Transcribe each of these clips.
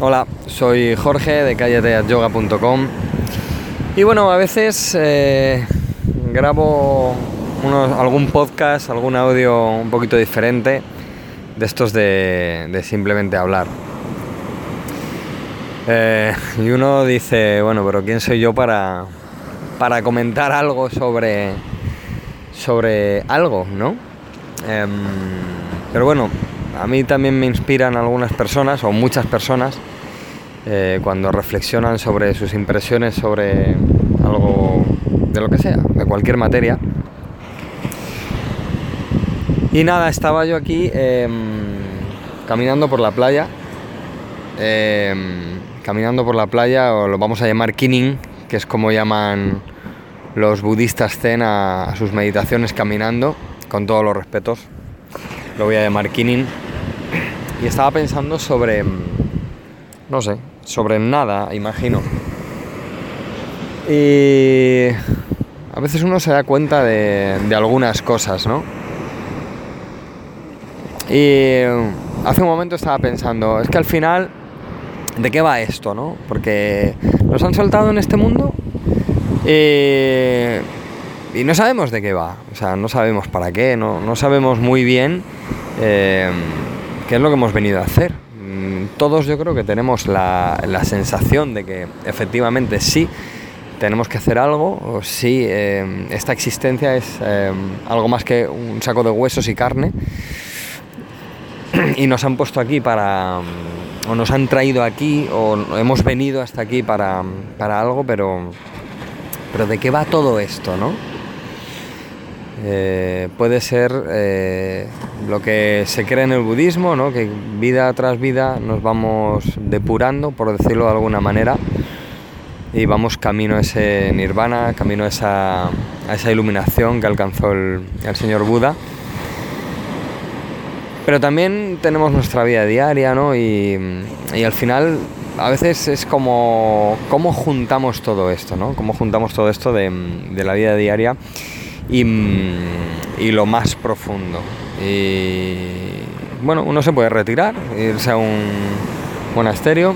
Hola, soy Jorge de calleteatyoga.com y bueno, a veces eh, grabo algún podcast, algún audio un poquito diferente de estos de, simplemente hablar. Eh, y uno dice, bueno, pero ¿quién soy yo para, para comentar algo sobre, sobre algo, no? Em, pero bueno, a mí también me inspiran algunas personas, o muchas personas, eh, cuando reflexionan sobre sus impresiones sobre algo de lo que sea, de cualquier materia. Y nada, estaba yo aquí em, caminando por la playa, em, caminando por la playa, o lo vamos a llamar Kining, que es como llaman los budistas zen a, sus meditaciones caminando, con todos los respetos. Lo voy a llamar Kining. Y estaba pensando sobre, no sé, sobre nada, imagino. Y a veces uno se da cuenta de, de algunas cosas, ¿no? Y hace un momento estaba pensando, es que al final, ¿de qué va esto, no? Porque nos han soltado en este mundo y, no sabemos de qué va, o sea, no sabemos para qué, no, no sabemos muy bien eh, qué es lo que hemos venido a hacer. Mm, todos yo creo que tenemos la, la sensación de que efectivamente sí tenemos que hacer algo, o sí, eh, esta existencia es eh, algo más que un saco de huesos y carne y nos han puesto aquí para, o nos han traído aquí, o hemos venido hasta aquí para, algo, pero, pero ¿de qué va todo esto, no? Eh, puede ser eh, lo que se cree en el budismo, ¿no? que vida tras vida nos vamos depurando, por decirlo de alguna manera, y vamos camino a ese nirvana, camino a esa, esa iluminación que alcanzó el, el señor Buda. Pero también tenemos nuestra vida diaria, ¿no? Y, al final a veces es como cómo juntamos todo esto, ¿no? Cómo juntamos todo esto de, la vida diaria y, lo más profundo. Y bueno, uno se puede retirar, irse a un monasterio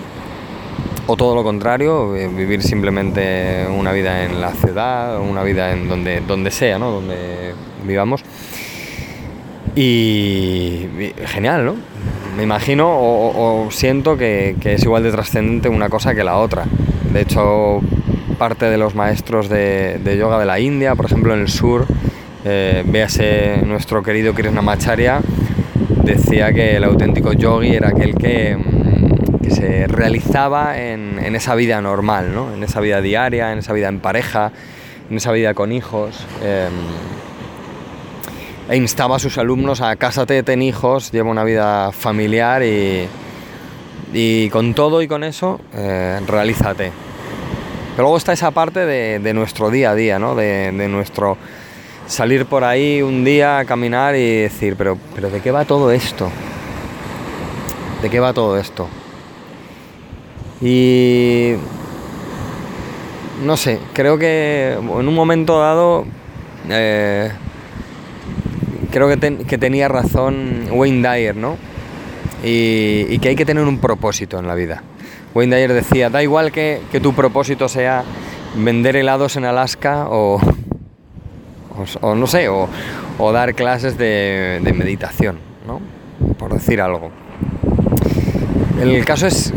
o todo lo contrario, eh, vivir simplemente una vida en la ciudad, una vida en donde, donde sea, ¿no? Donde vivamos. Y, genial, ¿no? Me imagino o, siento que, es igual de trascendente una cosa que la otra. De hecho, parte de los maestros de, yoga de la India, por ejemplo en el sur, eh, véase nuestro querido Krishnamacharya, decía que el auténtico yogi era aquel que, mm, se realizaba en, esa vida normal, ¿no? en esa vida diaria, en esa vida en pareja, en esa vida con hijos. Em, e instaba a sus alumnos a cásate, ten hijos, lleva una vida familiar y, con todo y con eso, eh, realízate. Pero luego está esa parte de, nuestro día a día, ¿no? de, nuestro salir por ahí un día a caminar y decir, pero, pero ¿de qué va todo esto? ¿De qué va todo esto? Y no sé, creo que en un momento dado eh, creo que, tenía razón Wayne Dyer, ¿no? Y, que hay que tener un propósito en la vida. Wayne Dyer decía, da igual que, tu propósito sea vender helados en Alaska o, o, no sé, o, dar clases de, meditación, ¿no? Por decir algo. El caso es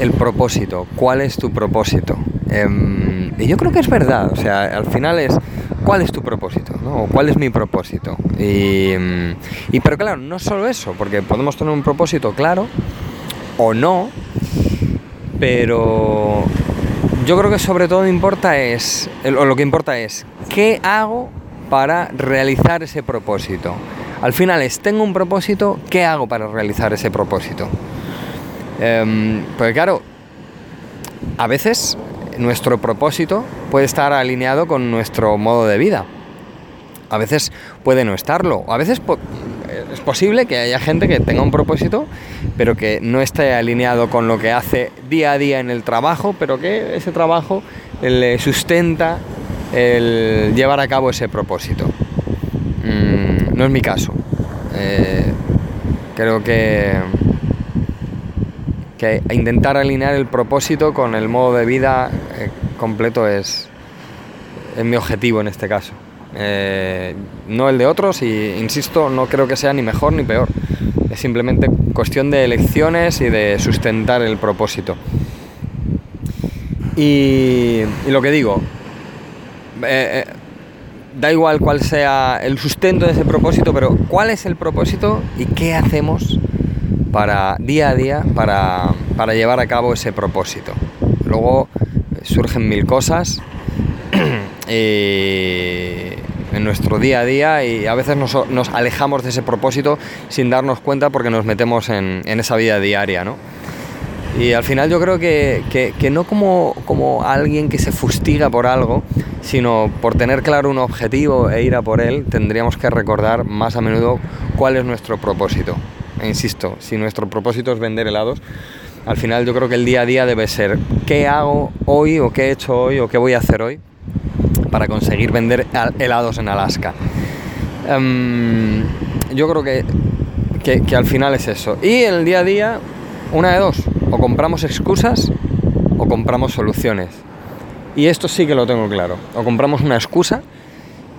el propósito. ¿Cuál es tu propósito? Em, y yo creo que es verdad. O sea, al final es cuál es tu propósito. O cuál es mi propósito. Y, y, pero claro, no solo eso, porque podemos tener un propósito claro o no, pero yo creo que sobre todo importa es, o lo que importa es, ¿qué hago para realizar ese propósito? Al final es, tengo un propósito, ¿qué hago para realizar ese propósito? Eh, porque claro, a veces nuestro propósito puede estar alineado con nuestro modo de vida. A veces puede no estarlo. A veces es posible que haya gente que tenga un propósito, pero que no esté alineado con lo que hace día a día en el trabajo, pero que ese trabajo le sustenta el llevar a cabo ese propósito. Mm, no es mi caso. Eh, creo que que intentar alinear el propósito con el modo de vida eh, completo es, es mi objetivo en este caso. Eh, no el de otros y insisto, no creo que sea ni mejor ni peor. Es simplemente cuestión de elecciones y de sustentar el propósito. Y, lo que digo, eh, eh, da igual cuál sea el sustento de ese propósito, pero cuál es el propósito y qué hacemos para día a día para, para llevar a cabo ese propósito. Luego surgen mil cosas en nuestro día a día y a veces nos, alejamos de ese propósito sin darnos cuenta porque nos metemos en, esa vida diaria, ¿no? Y al final yo creo que, no como, como, alguien que se fustiga por algo, sino por tener claro un objetivo e ir a por él, tendríamos que recordar más a menudo cuál es nuestro propósito. E insisto, si nuestro propósito es vender helados, al final yo creo que el día a día debe ser qué hago hoy o qué he hecho hoy o qué voy a hacer hoy para conseguir vender helados en Alaska. Em, yo creo que, que, al final es eso. Y en el día a día, una de dos, o compramos excusas o compramos soluciones. Y esto sí que lo tengo claro. O compramos una excusa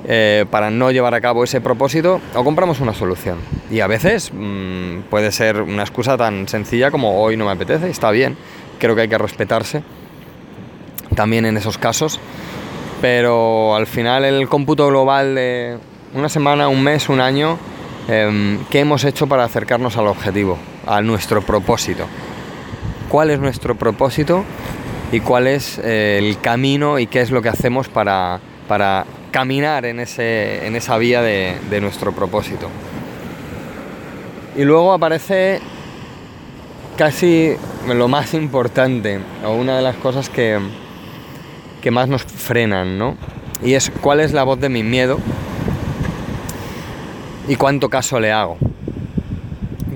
eh, para no llevar a cabo ese propósito o compramos una solución. Y a veces mm, puede ser una excusa tan sencilla como hoy no me apetece, está bien. Creo que hay que respetarse también en esos casos pero al final el cómputo global de una semana, un mes, un año, em, ¿qué hemos hecho para acercarnos al objetivo, a nuestro propósito? ¿Cuál es nuestro propósito y cuál es eh, el camino y qué es lo que hacemos para, para caminar en, ese, en esa vía de, de nuestro propósito? Y luego aparece casi lo más importante, o una de las cosas que, que más nos frenan, ¿no? Y es cuál es la voz de mi miedo y cuánto caso le hago.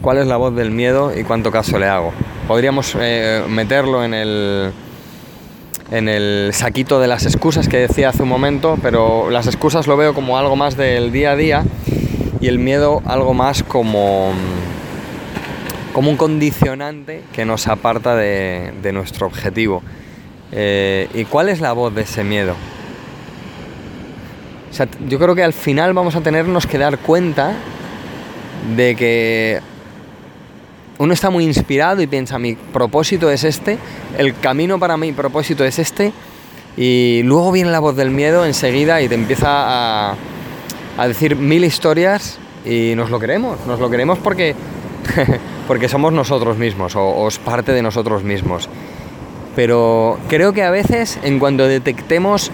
¿Cuál es la voz del miedo y cuánto caso le hago? Podríamos eh, meterlo en el, en el saquito de las excusas que decía hace un momento, pero las excusas lo veo como algo más del día a día y el miedo algo más como, como un condicionante que nos aparta de, de nuestro objetivo. Eh, ¿Y cuál es la voz de ese miedo? yo creo que al final vamos a tenernos que dar cuenta de que uno está muy inspirado y piensa, mi propósito es este, el camino para mi propósito es este, y luego viene la voz del miedo enseguida y te empieza a, decir mil historias y nos lo queremos, nos lo queremos porque, porque somos nosotros mismos o es parte de nosotros mismos pero creo que a veces en cuanto detectemos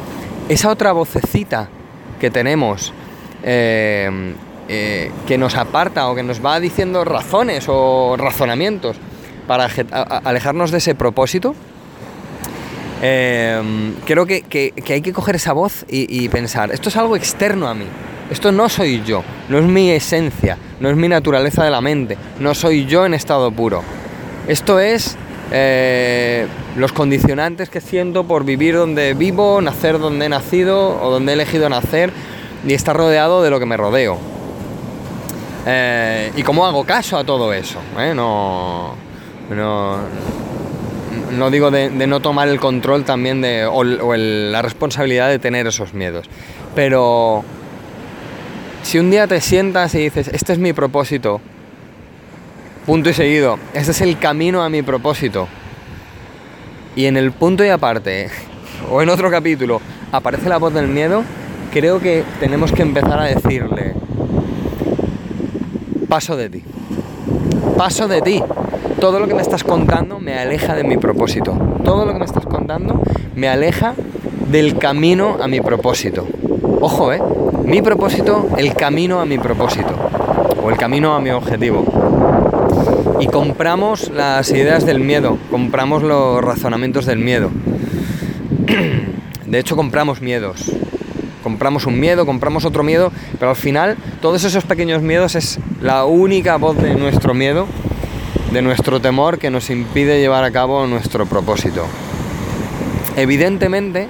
esa otra vocecita que tenemos, eh, eh, que nos aparta o que nos va diciendo razones o razonamientos para alejarnos de ese propósito, eh, creo que, hay que coger esa voz y, pensar, esto es algo externo a mí, esto no soy yo, no es mi esencia, no es mi naturaleza de la mente, no soy yo en estado puro. Esto es los condicionantes que siento por vivir donde vivo, nacer donde he nacido o donde he elegido nacer y estar rodeado de lo que me rodeo. Eh, y cómo hago caso a todo eso. ¿eh? No, no, digo de, no tomar el control también de, o, la responsabilidad de tener esos miedos. Pero si un día te sientas y dices, este es mi propósito, Punto y seguido. Este es el camino a mi propósito. Y en el punto y aparte, o en otro capítulo, aparece la voz del miedo, creo que tenemos que empezar a decirle, paso de ti. Paso de ti. Todo lo que me estás contando me aleja de mi propósito. Todo lo que me estás contando me aleja del camino a mi propósito. Ojo, ¿eh? Mi propósito, el camino a mi propósito. O el camino a mi objetivo y compramos las ideas del miedo, compramos los razonamientos del miedo. De hecho, compramos miedos. Compramos un miedo, compramos otro miedo, pero al final todos esos pequeños miedos es la única voz de nuestro miedo, de nuestro temor que nos impide llevar a cabo nuestro propósito. Evidentemente,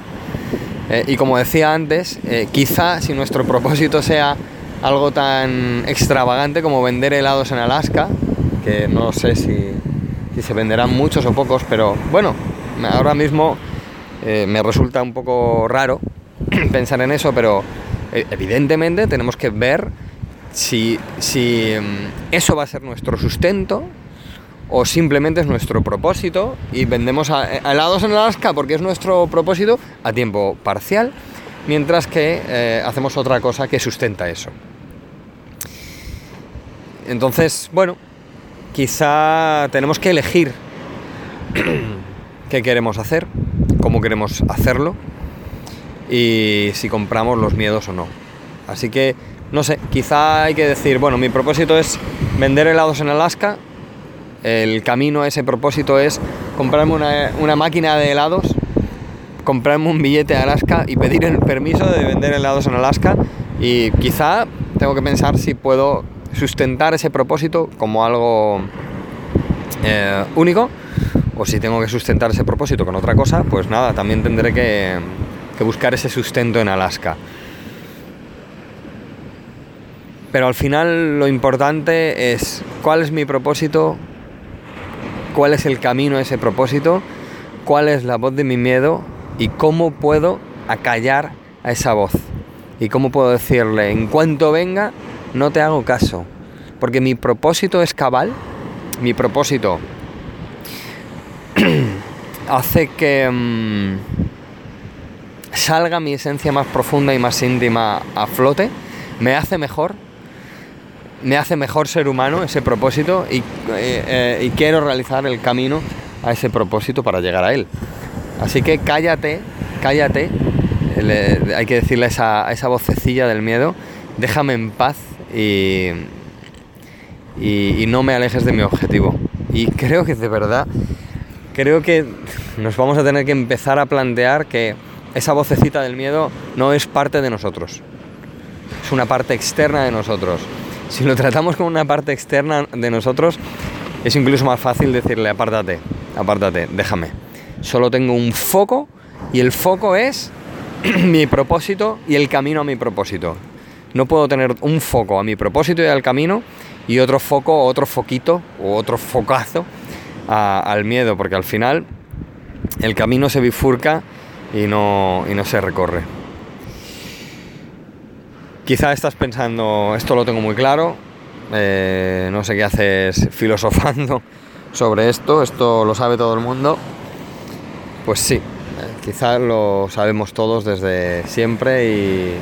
eh, y como decía antes, eh, quizá si nuestro propósito sea algo tan extravagante como vender helados en Alaska, que no sé si, se venderán muchos o pocos, pero bueno, ahora mismo eh, me resulta un poco raro pensar en eso, pero eh, evidentemente tenemos que ver si, si mm, eso va a ser nuestro sustento o simplemente es nuestro propósito y vendemos helados en Alaska porque es nuestro propósito a tiempo parcial, mientras que eh, hacemos otra cosa que sustenta eso. Entonces, bueno, quizá tenemos que elegir qué queremos hacer, cómo queremos hacerlo y si compramos los miedos o no. Así que, no sé, quizá hay que decir, bueno, mi propósito es vender helados en Alaska el camino a ese propósito es comprarme una, máquina de helados, comprarme un billete a Alaska y pedir el permiso de vender helados en Alaska y quizá tengo que pensar si puedo sustentar ese propósito como algo eh, único o si tengo que sustentar ese propósito con otra cosa, pues nada, también tendré que, que buscar ese sustento en Alaska. Pero al final lo importante es cuál es mi propósito, cuál es el camino a ese propósito, cuál es la voz de mi miedo y cómo puedo acallar a esa voz. Y cómo puedo decirle, en cuanto venga, no te hago caso. Porque mi propósito es cabal, mi propósito hace que mm, salga mi esencia más profunda y más íntima a flote, me hace mejor me hace mejor ser humano ese propósito y, eh, eh, quiero realizar el camino a ese propósito para llegar a él. Así que cállate, cállate, hay que decirle a esa, a esa vocecilla del miedo, déjame en paz y, y, no me alejes de mi objetivo. Y creo que de verdad, creo que nos vamos a tener que empezar a plantear que esa vocecita del miedo no es parte de nosotros, es una parte externa de nosotros si lo tratamos como una parte externa de nosotros, es incluso más fácil decirle, apártate, apártate, déjame. Solo tengo un foco y el foco es mi propósito y el camino a mi propósito. No puedo tener un foco a mi propósito y al camino y otro foco, otro foquito o otro focazo al miedo, porque al final el camino se bifurca y no, y no se recorre. Quizá estás pensando, esto lo tengo muy claro, eh, no sé qué haces filosofando sobre esto, esto lo sabe todo el mundo. Pues sí, eh, quizás lo sabemos todos desde siempre y,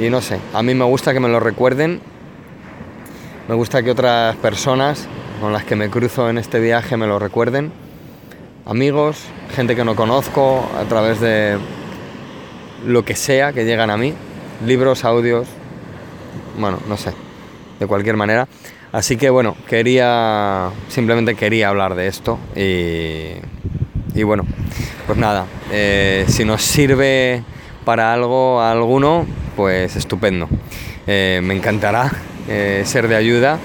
y no sé, a mí me gusta que me lo recuerden, me gusta que otras personas con las que me cruzo en este viaje me lo recuerden, amigos, gente que no conozco a través de lo que sea que llegan a mí. Libros, audios, bueno, no sé, de cualquier manera. Así que bueno, quería, simplemente quería hablar de esto y, y bueno, pues nada, eh, si nos sirve para algo a alguno, pues estupendo. Eh, me encantará eh, ser de ayuda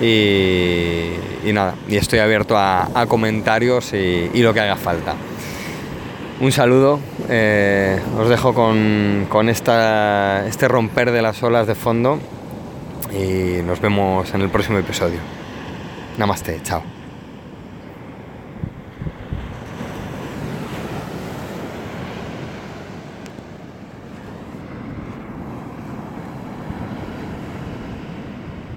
y, nada, y estoy abierto a, comentarios y, y lo que haga falta un saludo. Eh, os dejo con, con esta, este romper de las olas de fondo y nos vemos en el próximo episodio. Namaste, chao.